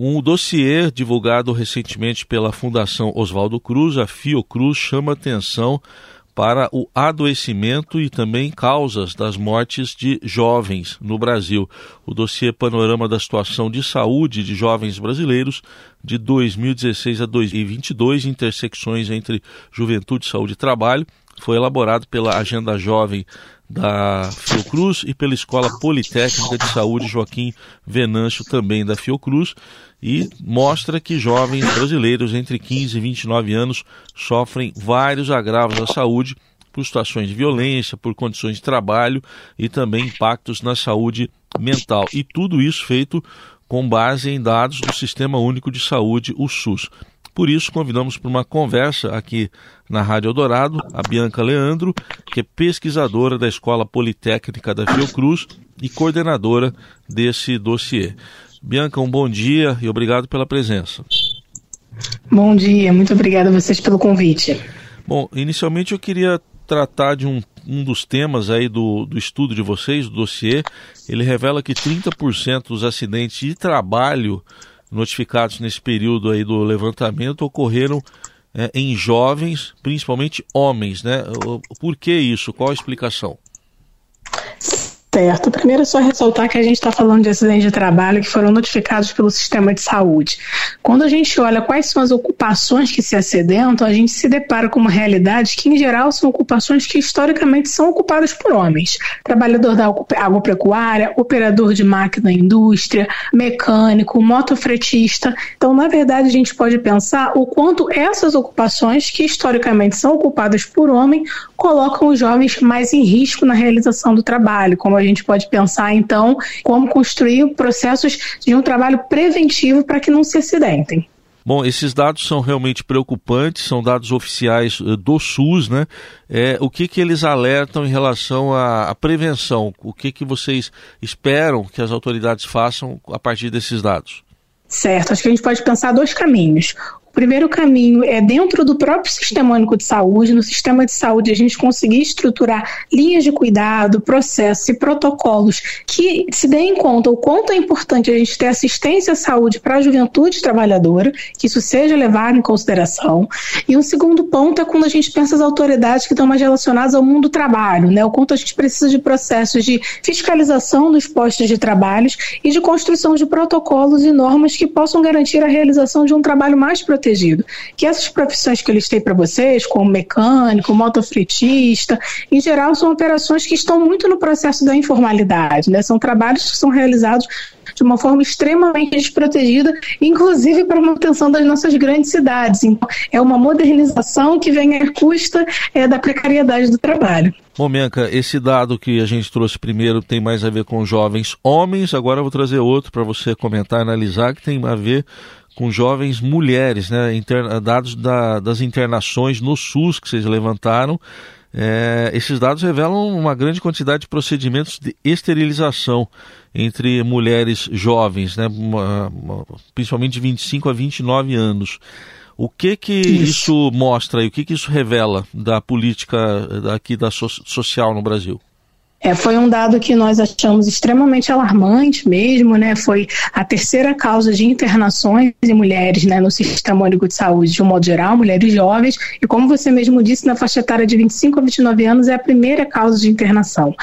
Um dossiê divulgado recentemente pela Fundação Oswaldo Cruz, a Fiocruz, chama atenção para o adoecimento e também causas das mortes de jovens no Brasil. O dossiê Panorama da Situação de Saúde de Jovens Brasileiros de 2016 a 2022, intersecções entre juventude, saúde e trabalho, foi elaborado pela Agenda Jovem da Fiocruz e pela Escola Politécnica de Saúde Joaquim Venâncio, também da Fiocruz, e mostra que jovens brasileiros entre 15 e 29 anos sofrem vários agravos à saúde por situações de violência, por condições de trabalho e também impactos na saúde mental. E tudo isso feito com base em dados do Sistema Único de Saúde, o SUS. Por isso, convidamos para uma conversa aqui na Rádio Eldorado a Bianca Leandro, que é pesquisadora da Escola Politécnica da Fiocruz e coordenadora desse dossiê. Bianca, um bom dia e obrigado pela presença. Bom dia, muito obrigada a vocês pelo convite. Bom, inicialmente eu queria tratar de um, um dos temas aí do, do estudo de vocês, do dossiê. Ele revela que 30% dos acidentes de trabalho notificados nesse período aí do levantamento ocorreram é, em jovens, principalmente homens, né? Por que isso? Qual a explicação? Certo. Primeiro é só ressaltar que a gente está falando de acidentes de trabalho que foram notificados pelo sistema de saúde. Quando a gente olha quais são as ocupações que se acidentam, a gente se depara com uma realidade que, em geral, são ocupações que historicamente são ocupadas por homens. Trabalhador da agropecuária, operador de máquina indústria, mecânico, motofretista. Então, na verdade, a gente pode pensar o quanto essas ocupações, que historicamente são ocupadas por homem, colocam os jovens mais em risco na realização do trabalho, como a gente pode pensar, então, como construir processos de um trabalho preventivo para que não se acidentem. Bom, esses dados são realmente preocupantes, são dados oficiais eh, do SUS, né? É, o que, que eles alertam em relação à, à, prevenção? O que, que vocês esperam que as autoridades façam a partir desses dados? Certo, acho que a gente pode pensar dois caminhos primeiro caminho é dentro do próprio Sistema Único de Saúde, no sistema de saúde, a gente conseguir estruturar linhas de cuidado, processos e protocolos que se deem conta o quanto é importante a gente ter assistência à saúde para a juventude trabalhadora, que isso seja levado em consideração. E um segundo ponto é quando a gente pensa as autoridades que estão mais relacionadas ao mundo do trabalho, né? o quanto a gente precisa de processos de fiscalização dos postos de trabalho e de construção de protocolos e normas que possam garantir a realização de um trabalho mais protegido protegido. Que essas profissões que eu listei para vocês, como mecânico, motofretista, em geral são operações que estão muito no processo da informalidade, né? São trabalhos que são realizados de uma forma extremamente desprotegida, inclusive para a manutenção das nossas grandes cidades. Então, é uma modernização que vem à custa é, da precariedade do trabalho. Bom, Bianca, esse dado que a gente trouxe primeiro tem mais a ver com jovens homens, agora eu vou trazer outro para você comentar, analisar, que tem a ver com jovens mulheres, né? Dados da, das internações no SUS que vocês levantaram. É, esses dados revelam uma grande quantidade de procedimentos de esterilização entre mulheres jovens, né? Uma, uma, principalmente de 25 a 29 anos. O que que isso, isso mostra e o que que isso revela da política aqui da so, social no Brasil? É, foi um dado que nós achamos extremamente alarmante mesmo, né? Foi a terceira causa de internações em mulheres né, no Sistema Único de Saúde, de um modo geral, mulheres jovens, e como você mesmo disse, na faixa etária de 25 a 29 anos é a primeira causa de internação.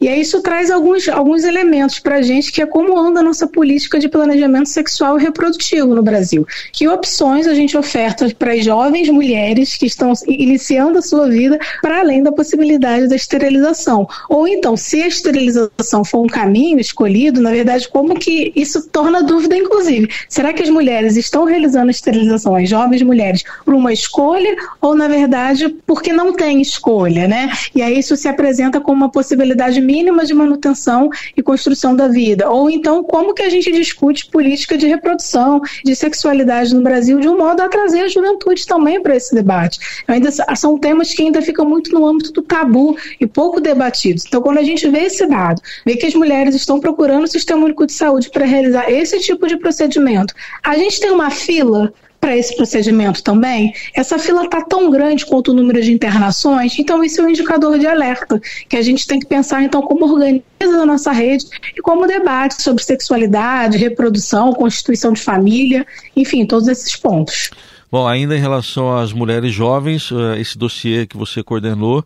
E aí isso traz alguns, alguns elementos para a gente, que é como anda a nossa política de planejamento sexual e reprodutivo no Brasil. Que opções a gente oferta para as jovens mulheres que estão iniciando a sua vida para além da possibilidade da esterilização. Ou então, então, se a esterilização for um caminho escolhido, na verdade, como que isso torna dúvida, inclusive? Será que as mulheres estão realizando a esterilização, as jovens mulheres, por uma escolha ou, na verdade, porque não tem escolha, né? E aí isso se apresenta como uma possibilidade mínima de manutenção e construção da vida. Ou então, como que a gente discute política de reprodução, de sexualidade no Brasil, de um modo a trazer a juventude também para esse debate. Ainda são temas que ainda ficam muito no âmbito do tabu e pouco debatidos. Então, quando quando a gente vê esse dado, vê que as mulheres estão procurando o Sistema Único de Saúde para realizar esse tipo de procedimento, a gente tem uma fila para esse procedimento também? Essa fila está tão grande quanto o número de internações, então isso é um indicador de alerta, que a gente tem que pensar então como organiza a nossa rede e como debate sobre sexualidade, reprodução, constituição de família, enfim, todos esses pontos. Bom, ainda em relação às mulheres jovens, eh, esse dossiê que você coordenou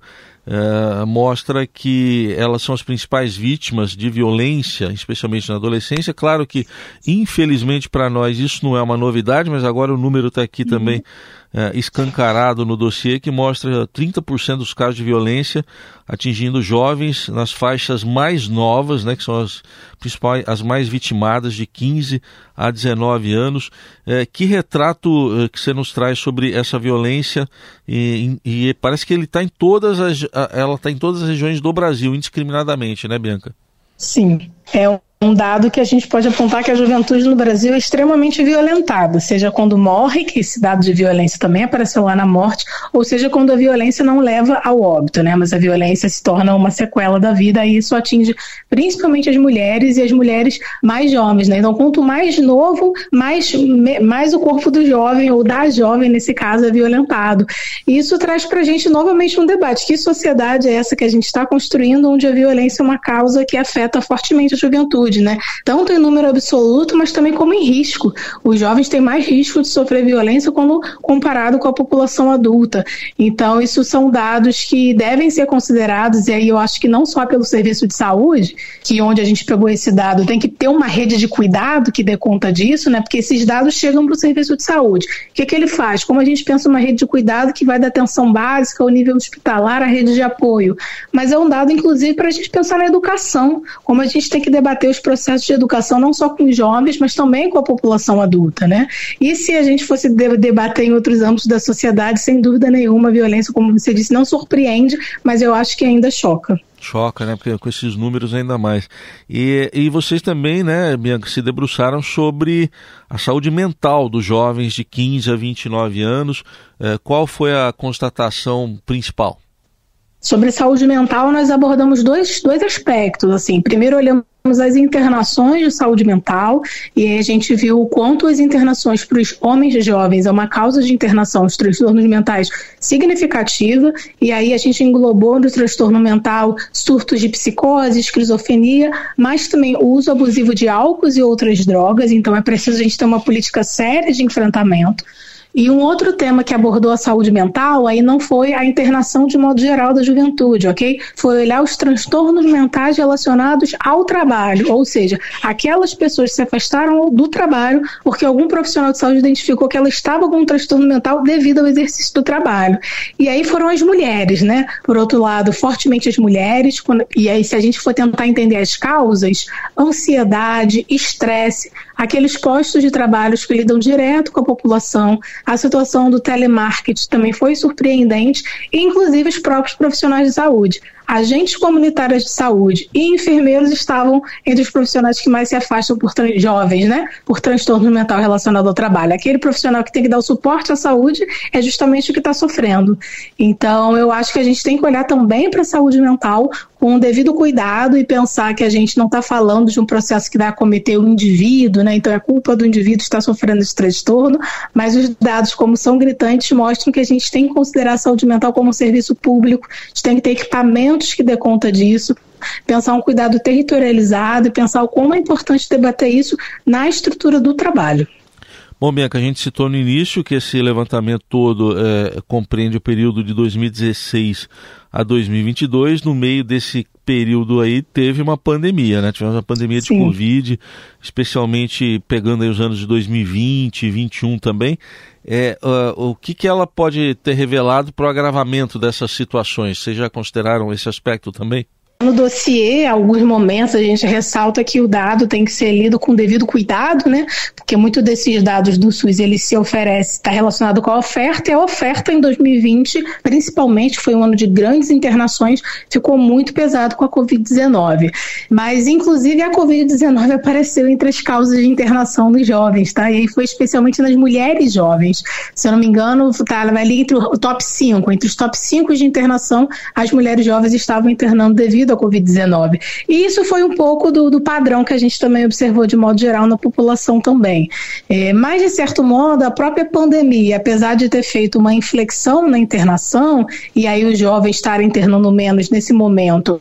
é, mostra que elas são as principais vítimas de violência, especialmente na adolescência. Claro que, infelizmente para nós, isso não é uma novidade, mas agora o número está aqui também é, escancarado no dossiê que mostra 30% dos casos de violência atingindo jovens nas faixas mais novas, né, que são as principais, as mais vitimadas de 15 a 19 anos. É, que retrato é, que você nos traz sobre essa violência? E, e parece que ele está em todas as, ela está em todas as regiões do Brasil, indiscriminadamente, né, Bianca? Sim, é um um dado que a gente pode apontar que a juventude no Brasil é extremamente violentada, seja quando morre, que esse dado de violência também apareceu lá na morte, ou seja quando a violência não leva ao óbito, né? Mas a violência se torna uma sequela da vida e isso atinge principalmente as mulheres e as mulheres mais jovens, né? Então, quanto mais novo, mais, mais o corpo do jovem ou da jovem, nesse caso, é violentado. E isso traz para a gente novamente um debate: que sociedade é essa que a gente está construindo, onde a violência é uma causa que afeta fortemente a juventude? Né? Tanto em número absoluto, mas também como em risco. Os jovens têm mais risco de sofrer violência quando comparado com a população adulta. Então, isso são dados que devem ser considerados, e aí eu acho que não só pelo serviço de saúde, que onde a gente pegou esse dado, tem que ter uma rede de cuidado que dê conta disso, né? Porque esses dados chegam para o serviço de saúde. O que, que ele faz? Como a gente pensa uma rede de cuidado que vai da atenção básica ao nível hospitalar, a rede de apoio. Mas é um dado, inclusive, para a gente pensar na educação, como a gente tem que debater os os processos de educação não só com os jovens, mas também com a população adulta, né? E se a gente fosse debater em outros âmbitos da sociedade, sem dúvida nenhuma, a violência, como você disse, não surpreende, mas eu acho que ainda choca. Choca, né? Porque com esses números ainda mais. E, e vocês também, né, Bianca, se debruçaram sobre a saúde mental dos jovens de 15 a 29 anos. É, qual foi a constatação principal? Sobre saúde mental, nós abordamos dois, dois aspectos. Assim, primeiro olhamos as internações de saúde mental e a gente viu o quanto as internações para os homens jovens é uma causa de internação de transtornos mentais significativa e aí a gente englobou no transtorno mental surtos de psicose, esquizofrenia, mas também o uso abusivo de álcool e outras drogas, então é preciso a gente ter uma política séria de enfrentamento. E um outro tema que abordou a saúde mental aí não foi a internação de modo geral da juventude, ok? Foi olhar os transtornos mentais relacionados ao trabalho, ou seja, aquelas pessoas que se afastaram do trabalho porque algum profissional de saúde identificou que ela estava com um transtorno mental devido ao exercício do trabalho. E aí foram as mulheres, né? Por outro lado, fortemente as mulheres, e aí se a gente for tentar entender as causas, ansiedade, estresse, aqueles postos de trabalho que lidam direto com a população, a situação do telemarketing também foi surpreendente, inclusive os próprios profissionais de saúde agentes comunitários de saúde e enfermeiros estavam entre os profissionais que mais se afastam por jovens, né? Por transtorno mental relacionado ao trabalho. Aquele profissional que tem que dar o suporte à saúde é justamente o que está sofrendo. Então, eu acho que a gente tem que olhar também para a saúde mental com o devido cuidado e pensar que a gente não está falando de um processo que vai acometer o indivíduo, né? Então é culpa do indivíduo estar sofrendo esse transtorno, mas os dados, como são gritantes, mostram que a gente tem que considerar a saúde mental como um serviço público, a gente tem que ter equipamento que dê conta disso, pensar um cuidado territorializado e pensar o como é importante debater isso na estrutura do trabalho. Bom, Bianca, a gente citou no início que esse levantamento todo é, compreende o período de 2016 a 2022. No meio desse período aí teve uma pandemia, né? Tivemos uma pandemia Sim. de Covid, especialmente pegando aí os anos de 2020 e 2021 também. É, uh, o que, que ela pode ter revelado para o agravamento dessas situações? Vocês já consideraram esse aspecto também? No dossiê, alguns momentos a gente ressalta que o dado tem que ser lido com devido cuidado, né? Porque muito desses dados do SUS ele se oferece, está relacionado com a oferta, e a oferta em 2020, principalmente, foi um ano de grandes internações, ficou muito pesado com a Covid-19. Mas, inclusive, a Covid-19 apareceu entre as causas de internação dos jovens, tá? E aí foi especialmente nas mulheres jovens. Se eu não me engano, tá, ela vai ali entre o top 5, entre os top 5 de internação, as mulheres jovens estavam internando devido devido à Covid-19. E isso foi um pouco do, do, padrão que a gente também observou de modo geral na população também. É, mas, de certo modo, a própria pandemia, apesar de ter feito uma inflexão na internação, e aí os jovens estarem internando menos nesse momento,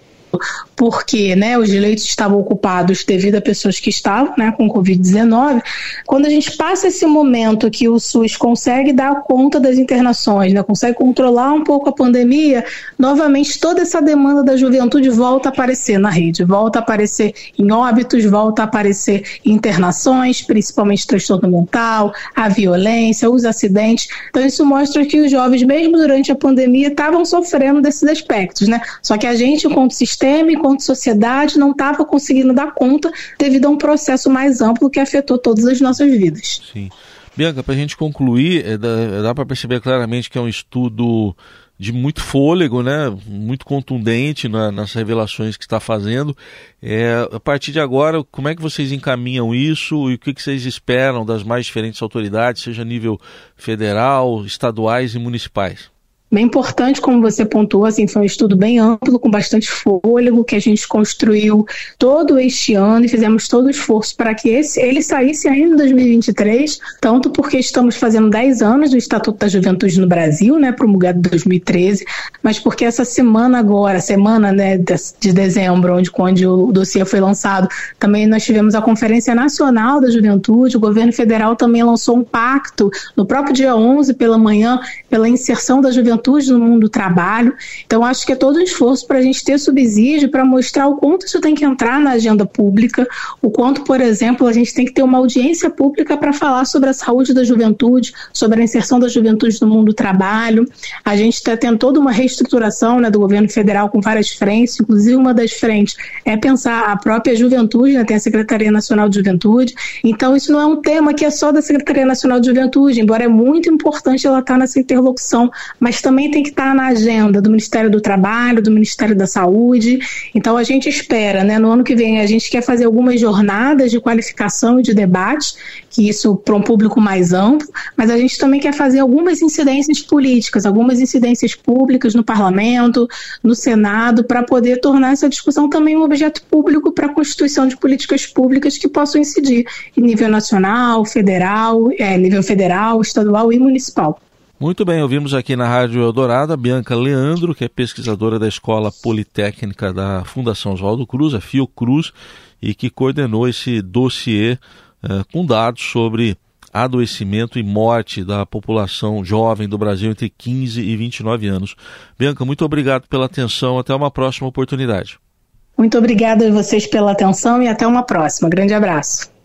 porque né, os leitos estavam ocupados devido a pessoas que estavam né, com Covid-19. Quando a gente passa esse momento que o SUS consegue dar conta das internações, né, consegue controlar um pouco a pandemia, novamente toda essa demanda da juventude volta a aparecer na rede, volta a aparecer em óbitos, volta a aparecer em internações, principalmente transtorno mental, a violência, os acidentes. Então isso mostra que os jovens, mesmo durante a pandemia, estavam sofrendo desses aspectos, né? Só que a gente, enquanto sistema, enquanto sociedade, não estava conseguindo dar conta devido a um processo mais amplo que afetou todas as nossas vidas. Sim. Bianca, para a gente concluir, é, dá, dá para perceber claramente que é um estudo de muito fôlego, né? muito contundente na, nas revelações que está fazendo. É, a partir de agora, como é que vocês encaminham isso e o que, que vocês esperam das mais diferentes autoridades, seja nível federal, estaduais e municipais? Bem importante, como você pontuou, assim, foi um estudo bem amplo, com bastante fôlego, que a gente construiu todo este ano e fizemos todo o esforço para que esse, ele saísse ainda em 2023, tanto porque estamos fazendo 10 anos do Estatuto da Juventude no Brasil, né, promulgado em 2013, mas porque essa semana agora, semana né, de dezembro, onde, onde o dossiê foi lançado, também nós tivemos a Conferência Nacional da Juventude, o governo federal também lançou um pacto no próprio dia 11 pela manhã, pela inserção da juventude juventude no mundo do trabalho. Então, acho que é todo um esforço para a gente ter subsídio para mostrar o quanto isso tem que entrar na agenda pública, o quanto, por exemplo, a gente tem que ter uma audiência pública para falar sobre a saúde da juventude, sobre a inserção da juventude no mundo do trabalho. A gente está tendo toda uma reestruturação né, do governo federal com várias frentes, inclusive uma das frentes é pensar a própria juventude, né, tem a Secretaria Nacional de Juventude. Então, isso não é um tema que é só da Secretaria Nacional de Juventude, embora é muito importante ela estar tá nessa interlocução, mas também tem que estar na agenda do Ministério do Trabalho, do Ministério da Saúde. Então a gente espera, né? No ano que vem a gente quer fazer algumas jornadas de qualificação e de debate, que isso para um público mais amplo, mas a gente também quer fazer algumas incidências políticas, algumas incidências públicas no Parlamento, no Senado, para poder tornar essa discussão também um objeto público para a constituição de políticas públicas que possam incidir em nível nacional, federal, é, nível federal, estadual e municipal. Muito bem, ouvimos aqui na Rádio Eldorado a Bianca Leandro, que é pesquisadora da Escola Politécnica da Fundação Oswaldo Cruz, a Fiocruz, e que coordenou esse dossiê uh, com dados sobre adoecimento e morte da população jovem do Brasil entre 15 e 29 anos. Bianca, muito obrigado pela atenção. Até uma próxima oportunidade. Muito obrigada a vocês pela atenção e até uma próxima. Grande abraço.